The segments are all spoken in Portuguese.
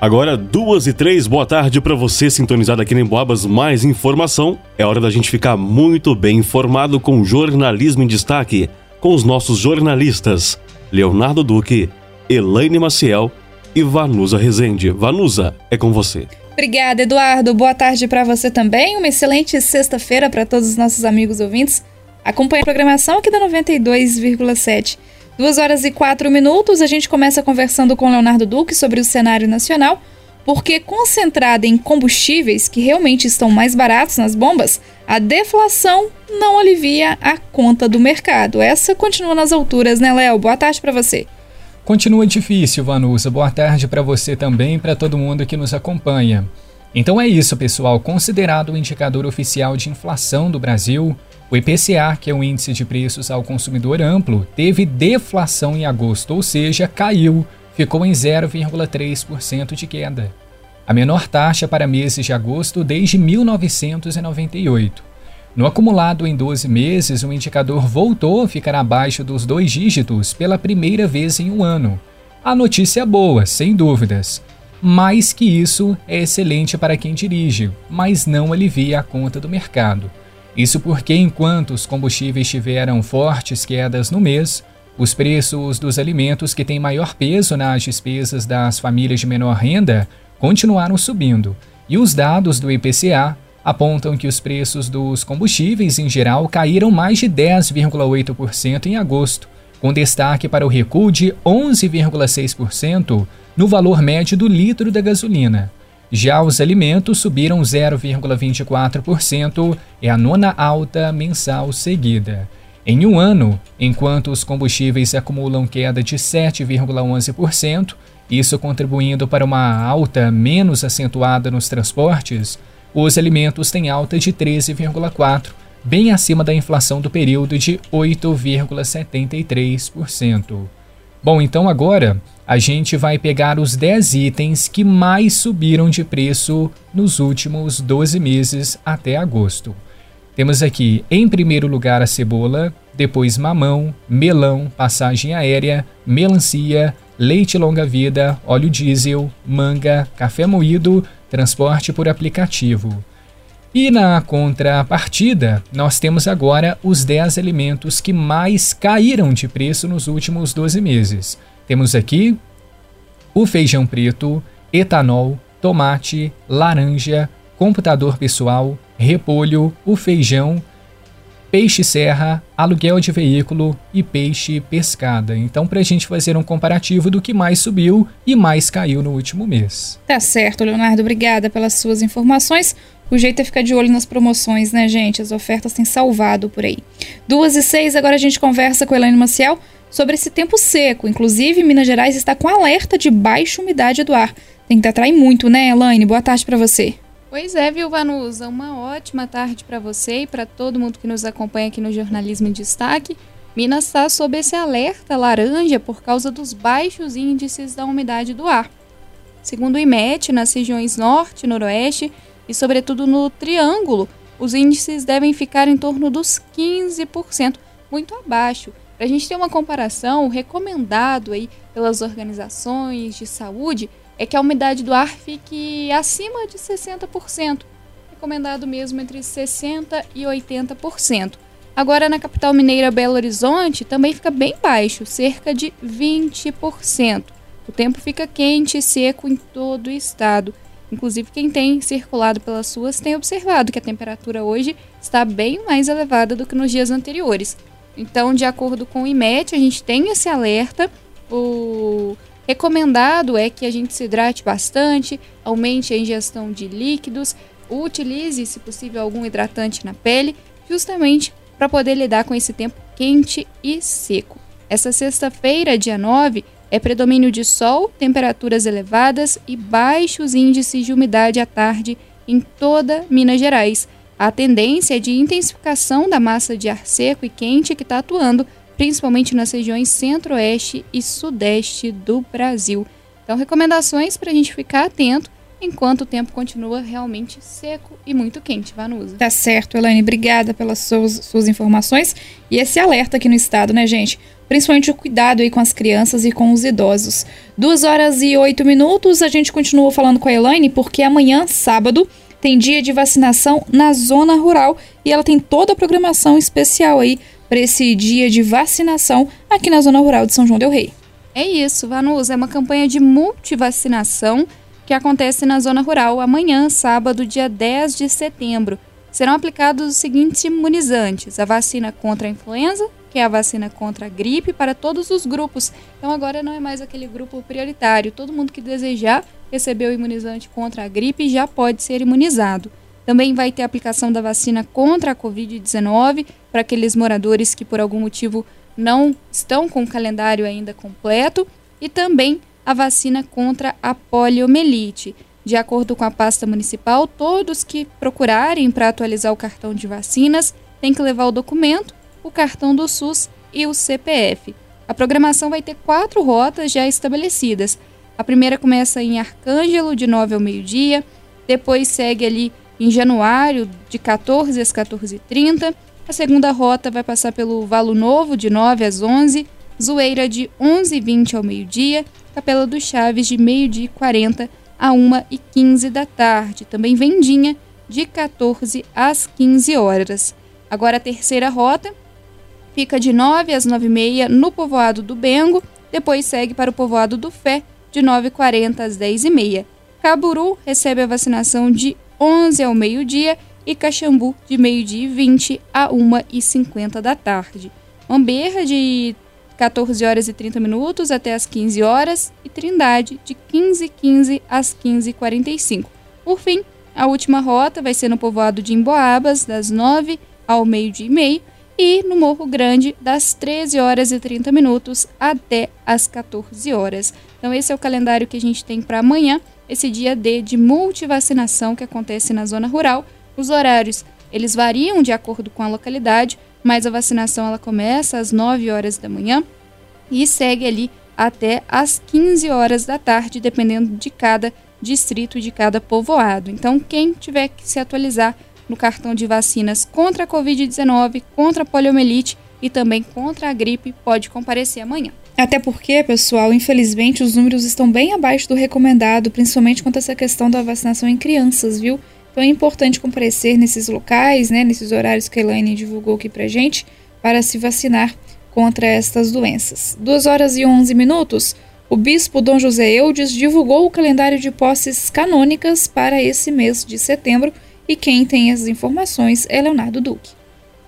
Agora, duas e três, boa tarde para você sintonizado aqui em Boabas. Mais informação. É hora da gente ficar muito bem informado com jornalismo em destaque, com os nossos jornalistas Leonardo Duque, Elaine Maciel e Vanusa Rezende. Vanusa, é com você. Obrigada, Eduardo. Boa tarde para você também. Uma excelente sexta-feira para todos os nossos amigos ouvintes. Acompanhe a programação aqui da 92,7. Duas horas e quatro minutos, a gente começa conversando com Leonardo Duque sobre o cenário nacional, porque concentrada em combustíveis que realmente estão mais baratos nas bombas, a deflação não alivia a conta do mercado. Essa continua nas alturas, né, Léo? Boa tarde para você. Continua difícil, Vanusa. Boa tarde para você também e para todo mundo que nos acompanha. Então é isso, pessoal. Considerado o indicador oficial de inflação do Brasil, o IPCA, que é o índice de preços ao consumidor amplo, teve deflação em agosto, ou seja, caiu, ficou em 0,3% de queda. A menor taxa para meses de agosto desde 1998. No acumulado em 12 meses, o indicador voltou a ficar abaixo dos dois dígitos pela primeira vez em um ano. A notícia é boa, sem dúvidas. Mais que isso, é excelente para quem dirige, mas não alivia a conta do mercado. Isso porque, enquanto os combustíveis tiveram fortes quedas no mês, os preços dos alimentos que têm maior peso nas despesas das famílias de menor renda continuaram subindo, e os dados do IPCA apontam que os preços dos combustíveis em geral caíram mais de 10,8% em agosto, com destaque para o recuo de 11,6% no valor médio do litro da gasolina. Já os alimentos subiram 0,24%, é a nona alta mensal seguida. Em um ano, enquanto os combustíveis acumulam queda de 7,11%, isso contribuindo para uma alta menos acentuada nos transportes, os alimentos têm alta de 13,4%, bem acima da inflação do período de 8,73%. Bom, então agora a gente vai pegar os 10 itens que mais subiram de preço nos últimos 12 meses até agosto. Temos aqui, em primeiro lugar, a cebola, depois mamão, melão, passagem aérea, melancia, leite longa-vida, óleo diesel, manga, café moído, transporte por aplicativo. E na contrapartida, nós temos agora os 10 alimentos que mais caíram de preço nos últimos 12 meses. Temos aqui o feijão preto, etanol, tomate, laranja, computador pessoal, repolho, o feijão, peixe serra, aluguel de veículo e peixe pescada. Então, para a gente fazer um comparativo do que mais subiu e mais caiu no último mês. Tá certo, Leonardo. Obrigada pelas suas informações. O jeito é ficar de olho nas promoções, né, gente? As ofertas têm salvado por aí. Duas e seis, agora a gente conversa com Elaine Maciel sobre esse tempo seco. Inclusive, Minas Gerais está com alerta de baixa umidade do ar. Tem que atrair muito, né, Elaine? Boa tarde para você. Pois é, viu, Vanusa? Uma ótima tarde para você e para todo mundo que nos acompanha aqui no Jornalismo em Destaque. Minas está sob esse alerta laranja por causa dos baixos índices da umidade do ar. Segundo o IMET, nas regiões norte, noroeste e, sobretudo, no Triângulo, os índices devem ficar em torno dos 15%, muito abaixo para a gente ter uma comparação, o recomendado aí pelas organizações de saúde é que a umidade do ar fique acima de 60%. Recomendado mesmo entre 60% e 80%. Agora, na capital mineira Belo Horizonte, também fica bem baixo, cerca de 20%. O tempo fica quente e seco em todo o estado. Inclusive, quem tem circulado pelas ruas tem observado que a temperatura hoje está bem mais elevada do que nos dias anteriores. Então, de acordo com o IMET, a gente tem esse alerta. O recomendado é que a gente se hidrate bastante, aumente a ingestão de líquidos, utilize, se possível, algum hidratante na pele, justamente para poder lidar com esse tempo quente e seco. Essa sexta-feira, dia 9, é predomínio de sol, temperaturas elevadas e baixos índices de umidade à tarde em toda Minas Gerais. A tendência é de intensificação da massa de ar seco e quente que está atuando, principalmente nas regiões centro-oeste e sudeste do Brasil. Então, recomendações para a gente ficar atento enquanto o tempo continua realmente seco e muito quente, Vanusa. Tá certo, Elaine. Obrigada pelas suas, suas informações e esse alerta aqui no estado, né, gente? Principalmente o cuidado aí com as crianças e com os idosos. Duas horas e oito minutos, a gente continua falando com a Elaine, porque amanhã, sábado, tem dia de vacinação na zona rural e ela tem toda a programação especial aí para esse dia de vacinação aqui na zona rural de São João del Rei. É isso, Vanusa, é uma campanha de multivacinação que acontece na zona rural amanhã, sábado, dia 10 de setembro. Serão aplicados os seguintes imunizantes: a vacina contra a influenza, que é a vacina contra a gripe, para todos os grupos. Então agora não é mais aquele grupo prioritário. Todo mundo que desejar receber o imunizante contra a gripe já pode ser imunizado. Também vai ter aplicação da vacina contra a Covid-19 para aqueles moradores que por algum motivo não estão com o calendário ainda completo. E também a vacina contra a poliomielite. De acordo com a pasta municipal, todos que procurarem para atualizar o cartão de vacinas têm que levar o documento, o cartão do SUS e o CPF. A programação vai ter quatro rotas já estabelecidas. A primeira começa em Arcângelo, de 9 ao meio-dia, depois segue ali em Januário, de 14 às 14h30. A segunda rota vai passar pelo Valo Novo, de 9 às 11 Zoeira, de 11h20 ao meio-dia Capela dos Chaves, de meio-dia e 40 a 1 e 15 da tarde. Também Vendinha, de 14 às 15 horas. Agora a terceira rota fica de 9 às 9 e meia no povoado do Bengo, depois segue para o povoado do Fé, de 9h40 às 10h30. Caburu recebe a vacinação de 11 ao meio-dia e Caxambu de meio-dia e 20 a 1h50 da tarde. Amberra de 14 horas e 30 minutos até as 15 horas e Trindade de 15h15 às 15h45. Por fim, a última rota vai ser no povoado de Emboabas, das 9 ao meio-dia e meio, e no Morro Grande, das 13 horas e 30 minutos até as 14 horas. Então, esse é o calendário que a gente tem para amanhã, esse dia D de multivacinação que acontece na zona rural. Os horários eles variam de acordo com a localidade, mas a vacinação ela começa às 9 horas da manhã e segue ali até às 15 horas da tarde, dependendo de cada distrito, de cada povoado. Então, quem tiver que se atualizar no cartão de vacinas contra a Covid-19, contra a poliomielite e também contra a gripe, pode comparecer amanhã. Até porque, pessoal, infelizmente os números estão bem abaixo do recomendado, principalmente quanto a essa questão da vacinação em crianças, viu? Então é importante comparecer nesses locais, né, nesses horários que a Elaine divulgou aqui pra gente, para se vacinar contra estas doenças. 2 horas e 11 minutos. O bispo Dom José Eudes divulgou o calendário de posses canônicas para esse mês de setembro e quem tem as informações é Leonardo Duque.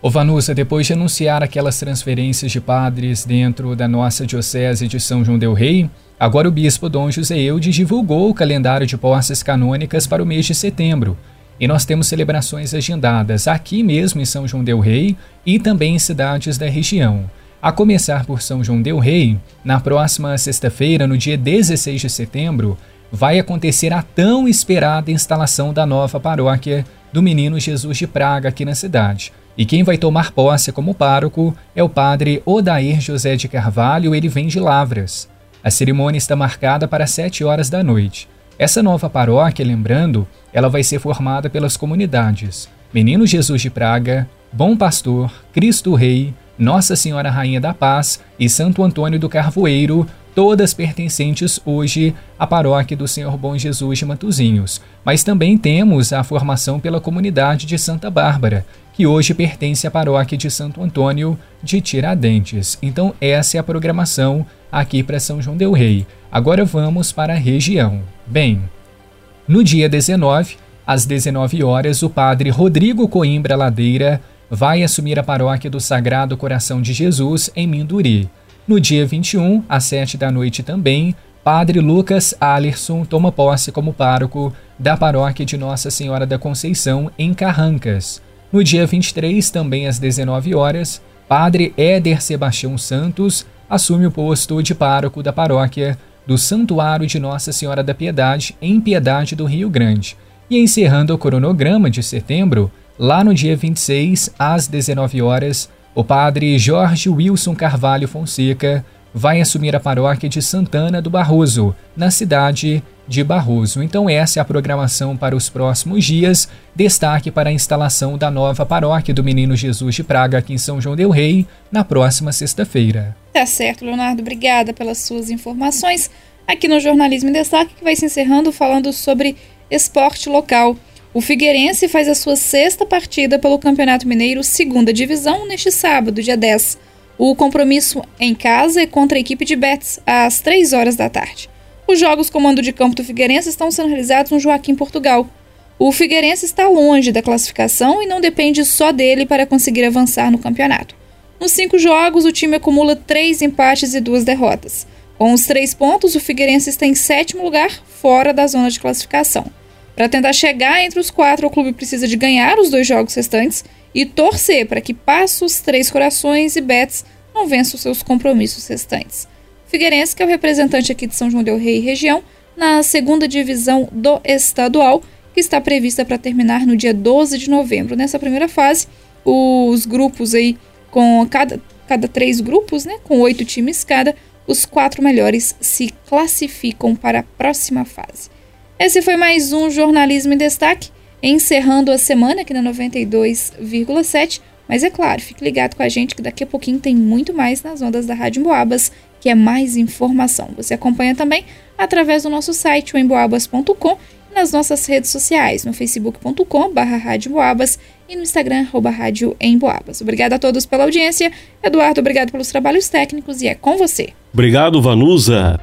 Ô Vanusa, depois de anunciar aquelas transferências de padres dentro da nossa Diocese de São João Del Rei, agora o bispo Dom José Eudes divulgou o calendário de posses canônicas para o mês de setembro. E nós temos celebrações agendadas aqui mesmo em São João Del Rei e também em cidades da região. A começar por São João Del Rei, na próxima sexta-feira, no dia 16 de setembro, vai acontecer a tão esperada instalação da nova paróquia do Menino Jesus de Praga aqui na cidade. E quem vai tomar posse como pároco é o padre Odair José de Carvalho, ele vem de Lavras. A cerimônia está marcada para 7 horas da noite. Essa nova paróquia, lembrando, ela vai ser formada pelas comunidades Menino Jesus de Praga, Bom Pastor, Cristo Rei, Nossa Senhora Rainha da Paz e Santo Antônio do Carvoeiro, todas pertencentes hoje à paróquia do Senhor Bom Jesus de Matuzinhos. Mas também temos a formação pela comunidade de Santa Bárbara, que hoje pertence à paróquia de Santo Antônio de Tiradentes. Então, essa é a programação aqui para São João Del Rei. Agora vamos para a região. Bem, no dia 19, às 19 horas, o padre Rodrigo Coimbra Ladeira vai assumir a paróquia do Sagrado Coração de Jesus em Minduri. No dia 21, às 7 da noite também, Padre Lucas Alerson toma posse como pároco da paróquia de Nossa Senhora da Conceição em Carrancas. No dia 23, também às 19 horas, Padre Éder Sebastião Santos assume o posto de pároco da paróquia do Santuário de Nossa Senhora da Piedade em Piedade do Rio Grande. E encerrando o cronograma de setembro, lá no dia 26, às 19 horas, o padre Jorge Wilson Carvalho Fonseca vai assumir a paróquia de Santana do Barroso, na cidade de Barroso. Então, essa é a programação para os próximos dias. Destaque para a instalação da nova paróquia do Menino Jesus de Praga aqui em São João Del Rei na próxima sexta-feira. Tá certo, Leonardo. Obrigada pelas suas informações aqui no Jornalismo em Destaque, que vai se encerrando falando sobre esporte local. O Figueirense faz a sua sexta partida pelo Campeonato Mineiro, segunda divisão, neste sábado, dia 10. O compromisso em casa é contra a equipe de Betis, às 3 horas da tarde. Os jogos comando de campo do Figueirense estão sendo realizados no Joaquim, Portugal. O Figueirense está longe da classificação e não depende só dele para conseguir avançar no campeonato. Nos cinco jogos, o time acumula três empates e duas derrotas. Com os três pontos, o Figueirense está em sétimo lugar, fora da zona de classificação. Para tentar chegar entre os quatro, o clube precisa de ganhar os dois jogos restantes e torcer para que Passos, Três Corações e Betis não vençam seus compromissos restantes. Figueirense, que é o representante aqui de São João del Rei e região, na segunda divisão do estadual, que está prevista para terminar no dia 12 de novembro. Nessa primeira fase, os grupos aí, com cada, cada três grupos, né, com oito times cada, os quatro melhores se classificam para a próxima fase. Esse foi mais um Jornalismo em Destaque, encerrando a semana aqui na 92,7. Mas é claro, fique ligado com a gente que daqui a pouquinho tem muito mais nas ondas da Rádio Boabas que é mais informação. Você acompanha também através do nosso site, emboabas.com, e nas nossas redes sociais, no facebook.com barra e no Instagram, arroba rádio Emboabas. Obrigada a todos pela audiência. Eduardo, obrigado pelos trabalhos técnicos e é com você. Obrigado, Vanusa.